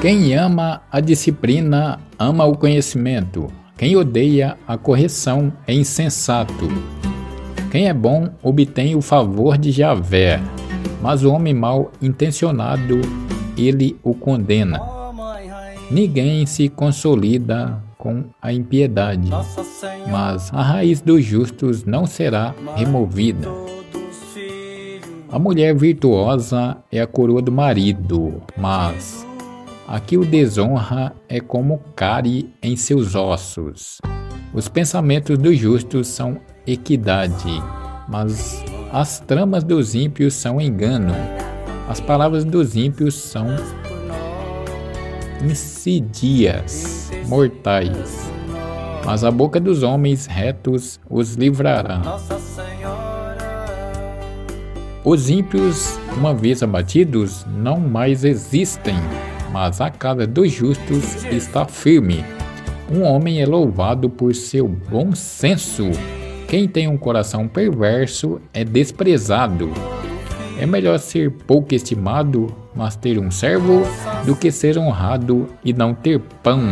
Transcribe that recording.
Quem ama a disciplina ama o conhecimento. Quem odeia a correção é insensato. Quem é bom obtém o favor de Javé, mas o homem mal intencionado ele o condena. Ninguém se consolida com a impiedade, mas a raiz dos justos não será removida. A mulher virtuosa é a coroa do marido, mas a que o desonra é como cárie em seus ossos. Os pensamentos dos justos são equidade, mas as tramas dos ímpios são engano. As palavras dos ímpios são insidias mortais, mas a boca dos homens retos os livrará. Os ímpios, uma vez abatidos, não mais existem, mas a casa dos justos está firme. Um homem é louvado por seu bom senso. Quem tem um coração perverso é desprezado. É melhor ser pouco estimado, mas ter um servo, do que ser honrado e não ter pão.